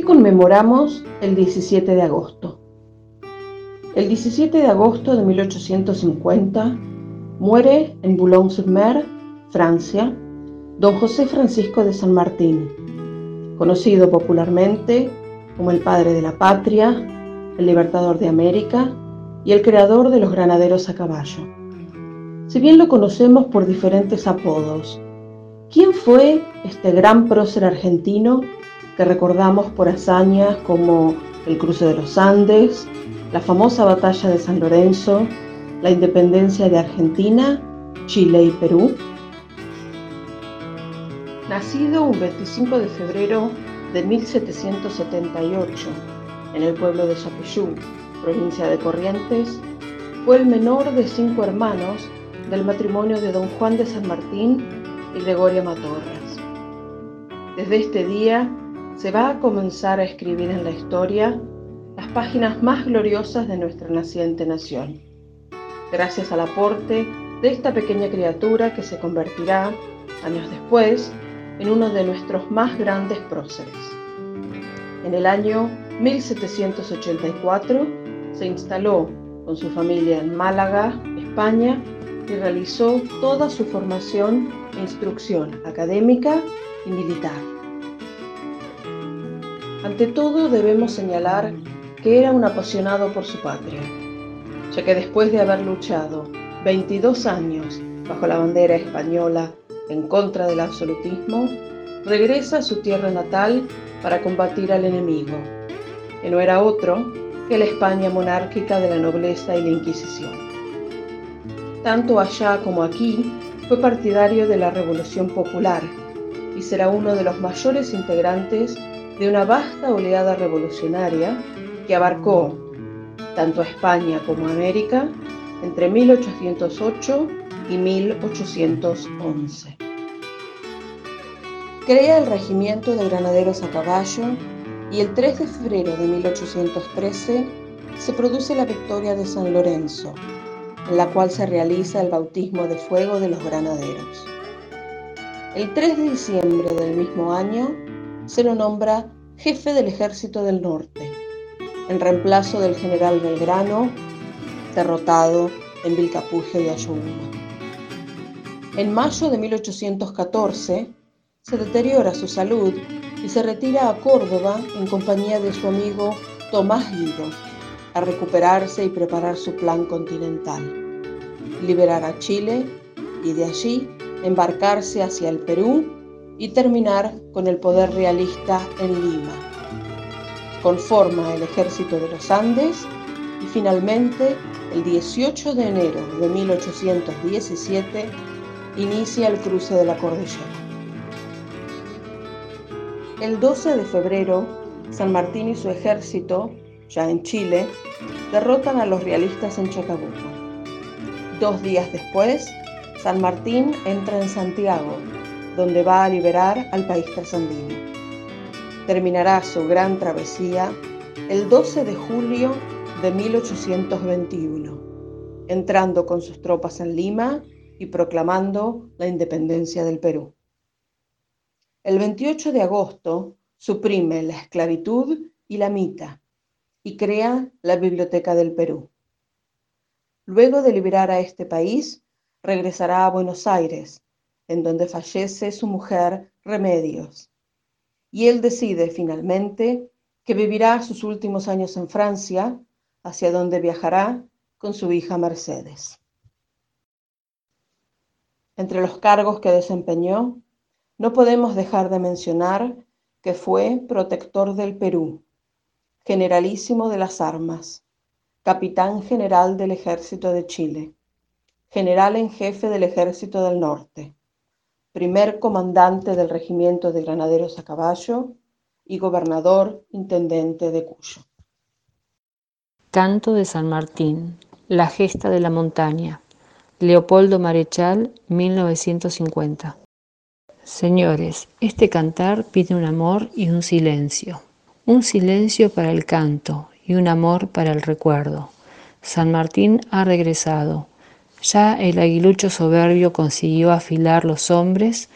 ¿Qué conmemoramos el 17 de agosto? El 17 de agosto de 1850 muere en Boulogne-sur-Mer, Francia, don José Francisco de San Martín, conocido popularmente como el padre de la patria, el libertador de América y el creador de los granaderos a caballo. Si bien lo conocemos por diferentes apodos, ¿quién fue este gran prócer argentino que recordamos por hazañas como el cruce de los Andes, la famosa batalla de San Lorenzo, la independencia de Argentina, Chile y Perú? Nacido un 25 de febrero de 1778 en el pueblo de Chapeyú, provincia de Corrientes, fue el menor de cinco hermanos del matrimonio de don Juan de San Martín y Gregoria Matorras. Desde este día se va a comenzar a escribir en la historia las páginas más gloriosas de nuestra naciente nación, gracias al aporte de esta pequeña criatura que se convertirá, años después, en uno de nuestros más grandes próceres. En el año 1784 se instaló con su familia en Málaga, España, y realizó toda su formación e instrucción académica y militar. Ante todo debemos señalar que era un apasionado por su patria, ya que después de haber luchado 22 años bajo la bandera española en contra del absolutismo, regresa a su tierra natal para combatir al enemigo, que no era otro que la España monárquica de la nobleza y la Inquisición. Tanto allá como aquí fue partidario de la Revolución Popular y será uno de los mayores integrantes de una vasta oleada revolucionaria que abarcó tanto a España como a América entre 1808 y 1811. Crea el regimiento de granaderos a caballo y el 3 de febrero de 1813 se produce la victoria de San Lorenzo, en la cual se realiza el bautismo de fuego de los granaderos. El 3 de diciembre del mismo año se lo nombra jefe del ejército del norte, en reemplazo del general Belgrano, derrotado en Vilcapugio y Ayohuma. En mayo de 1814 se deteriora su salud y se retira a Córdoba en compañía de su amigo Tomás Guido a recuperarse y preparar su plan continental, liberar a Chile y de allí embarcarse hacia el Perú y terminar con el poder realista en Lima. Conforma el ejército de los Andes y finalmente, el 18 de enero de 1817, inicia el cruce de la cordillera. El 12 de febrero, San Martín y su ejército, ya en Chile, derrotan a los realistas en Chacabuco. Dos días después, San Martín entra en Santiago, donde va a liberar al país trasandino. Terminará su gran travesía el 12 de julio de 1821, entrando con sus tropas en Lima y proclamando la independencia del Perú. El 28 de agosto suprime la esclavitud y la mita y crea la Biblioteca del Perú. Luego de liberar a este país, regresará a Buenos Aires, en donde fallece su mujer Remedios. Y él decide finalmente que vivirá sus últimos años en Francia, hacia donde viajará con su hija Mercedes. Entre los cargos que desempeñó no podemos dejar de mencionar que fue protector del Perú, generalísimo de las armas, capitán general del ejército de Chile, general en jefe del ejército del norte, primer comandante del regimiento de granaderos a caballo y gobernador intendente de Cuyo. Canto de San Martín, La gesta de la montaña, Leopoldo Marechal, 1950. Señores, este cantar pide un amor y un silencio. Un silencio para el canto y un amor para el recuerdo. San Martín ha regresado. Ya el aguilucho soberbio consiguió afilar los hombres,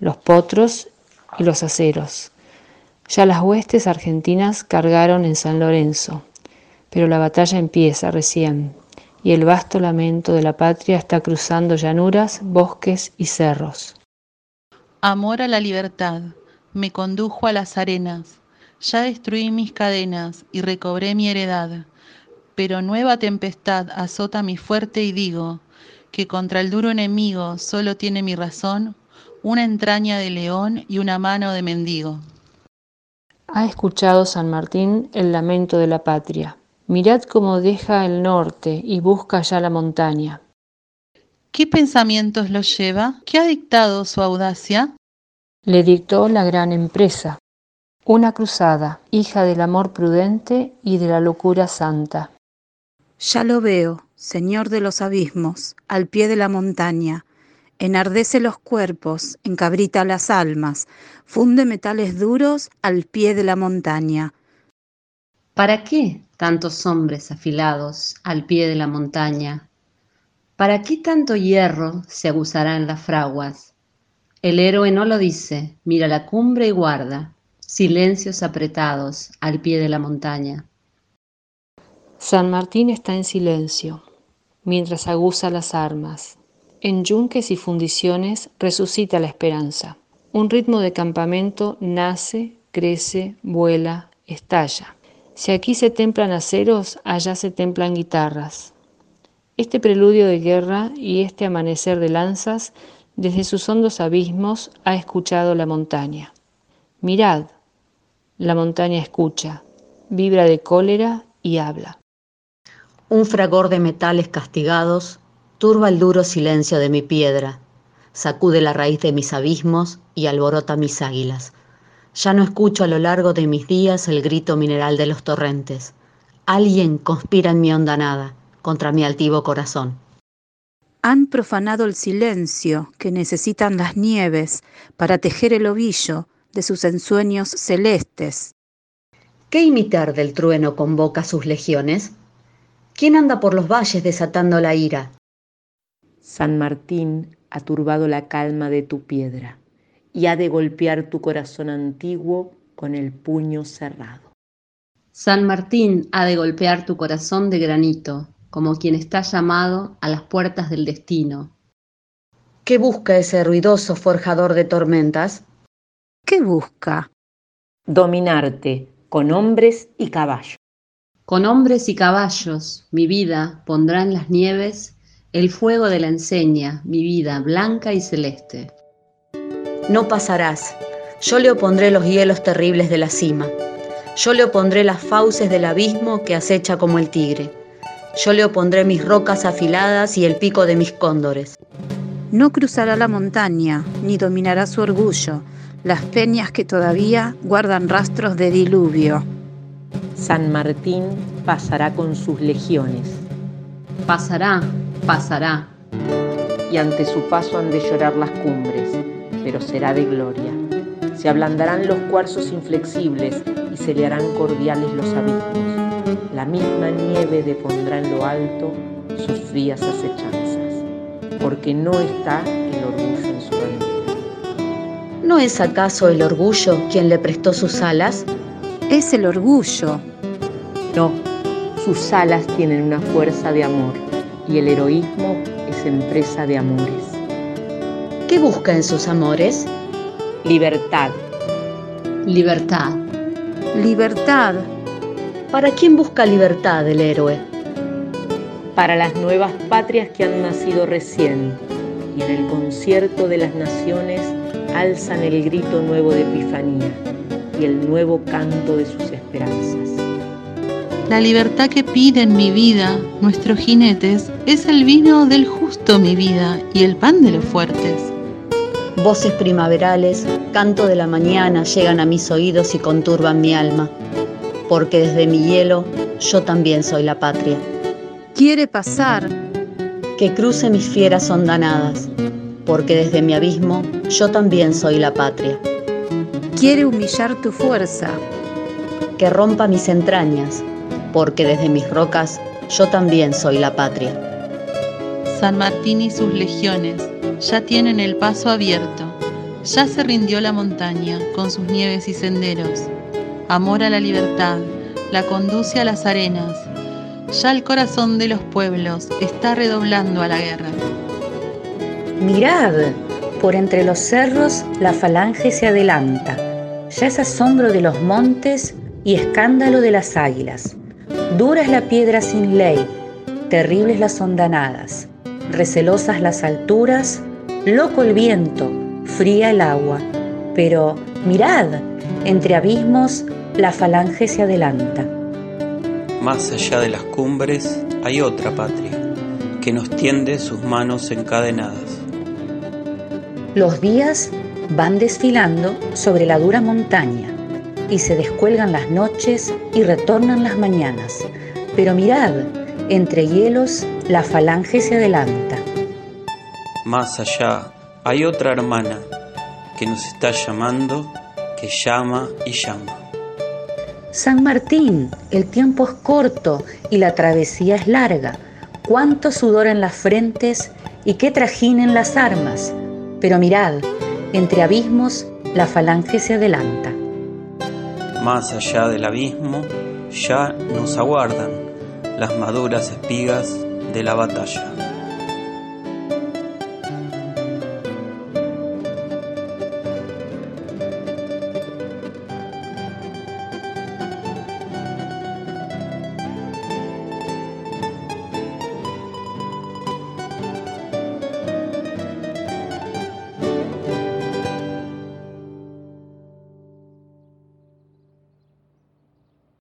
los potros y los aceros. Ya las huestes argentinas cargaron en San Lorenzo, pero la batalla empieza recién y el vasto lamento de la patria está cruzando llanuras, bosques y cerros. Amor a la libertad me condujo a las arenas, ya destruí mis cadenas y recobré mi heredad, pero nueva tempestad azota mi fuerte y digo que contra el duro enemigo solo tiene mi razón una entraña de león y una mano de mendigo. Ha escuchado San Martín el lamento de la patria. Mirad cómo deja el norte y busca ya la montaña. ¿Qué pensamientos lo lleva? ¿Qué ha dictado su audacia? Le dictó la gran empresa, una cruzada, hija del amor prudente y de la locura santa. Ya lo veo, Señor de los abismos, al pie de la montaña, enardece los cuerpos, encabrita las almas, funde metales duros al pie de la montaña. ¿Para qué tantos hombres afilados al pie de la montaña? ¿Para qué tanto hierro se aguzará en las fraguas? El héroe no lo dice, mira la cumbre y guarda, silencios apretados al pie de la montaña. San Martín está en silencio, mientras aguza las armas, en yunques y fundiciones resucita la esperanza. Un ritmo de campamento nace, crece, vuela, estalla. Si aquí se templan aceros, allá se templan guitarras. Este preludio de guerra y este amanecer de lanzas, desde sus hondos abismos ha escuchado la montaña. Mirad, la montaña escucha, vibra de cólera y habla. Un fragor de metales castigados turba el duro silencio de mi piedra, sacude la raíz de mis abismos y alborota mis águilas. Ya no escucho a lo largo de mis días el grito mineral de los torrentes. Alguien conspira en mi hondanada contra mi altivo corazón. Han profanado el silencio que necesitan las nieves para tejer el ovillo de sus ensueños celestes. ¿Qué imitar del trueno convoca sus legiones? ¿Quién anda por los valles desatando la ira? San Martín ha turbado la calma de tu piedra y ha de golpear tu corazón antiguo con el puño cerrado. San Martín ha de golpear tu corazón de granito, como quien está llamado a las puertas del destino. ¿Qué busca ese ruidoso forjador de tormentas? ¿Qué busca? Dominarte con hombres y caballos. Con hombres y caballos mi vida pondrá en las nieves el fuego de la enseña, mi vida blanca y celeste. No pasarás, yo le opondré los hielos terribles de la cima, yo le opondré las fauces del abismo que acecha como el tigre, yo le opondré mis rocas afiladas y el pico de mis cóndores. No cruzará la montaña, ni dominará su orgullo, las peñas que todavía guardan rastros de diluvio. San Martín pasará con sus legiones. Pasará, pasará. Y ante su paso han de llorar las cumbres, pero será de gloria. Se ablandarán los cuarzos inflexibles y se le harán cordiales los abismos. La misma nieve depondrá en lo alto sus frías acechanzas, porque no está el orgullo en su bandera. ¿No es acaso el orgullo quien le prestó sus alas? Es el orgullo. No, sus alas tienen una fuerza de amor y el heroísmo es empresa de amores. ¿Qué busca en sus amores? Libertad. Libertad. Libertad. ¿Para quién busca libertad el héroe? Para las nuevas patrias que han nacido recién y en el concierto de las naciones alzan el grito nuevo de Epifanía y el nuevo canto de sus esperanzas. La libertad que piden mi vida nuestros jinetes es el vino del justo mi vida y el pan de los fuertes. Voces primaverales, canto de la mañana llegan a mis oídos y conturban mi alma, porque desde mi hielo yo también soy la patria. Quiere pasar. Que cruce mis fieras hondanadas, porque desde mi abismo yo también soy la patria. Quiere humillar tu fuerza. Que rompa mis entrañas, porque desde mis rocas yo también soy la patria. San Martín y sus legiones ya tienen el paso abierto, ya se rindió la montaña con sus nieves y senderos, amor a la libertad, la conduce a las arenas. Ya el corazón de los pueblos está redoblando a la guerra. Mirad, por entre los cerros la falange se adelanta. Ya es asombro de los montes y escándalo de las águilas. Dura es la piedra sin ley, terribles las hondanadas, recelosas las alturas, loco el viento, fría el agua. Pero mirad, entre abismos la falange se adelanta. Más allá de las cumbres hay otra patria que nos tiende sus manos encadenadas. Los días van desfilando sobre la dura montaña y se descuelgan las noches y retornan las mañanas. Pero mirad, entre hielos la falange se adelanta. Más allá hay otra hermana que nos está llamando, que llama y llama. San Martín, el tiempo es corto y la travesía es larga. Cuánto sudor en las frentes y qué trajín en las armas. Pero mirad, entre abismos la falange se adelanta. Más allá del abismo ya nos aguardan las maduras espigas de la batalla.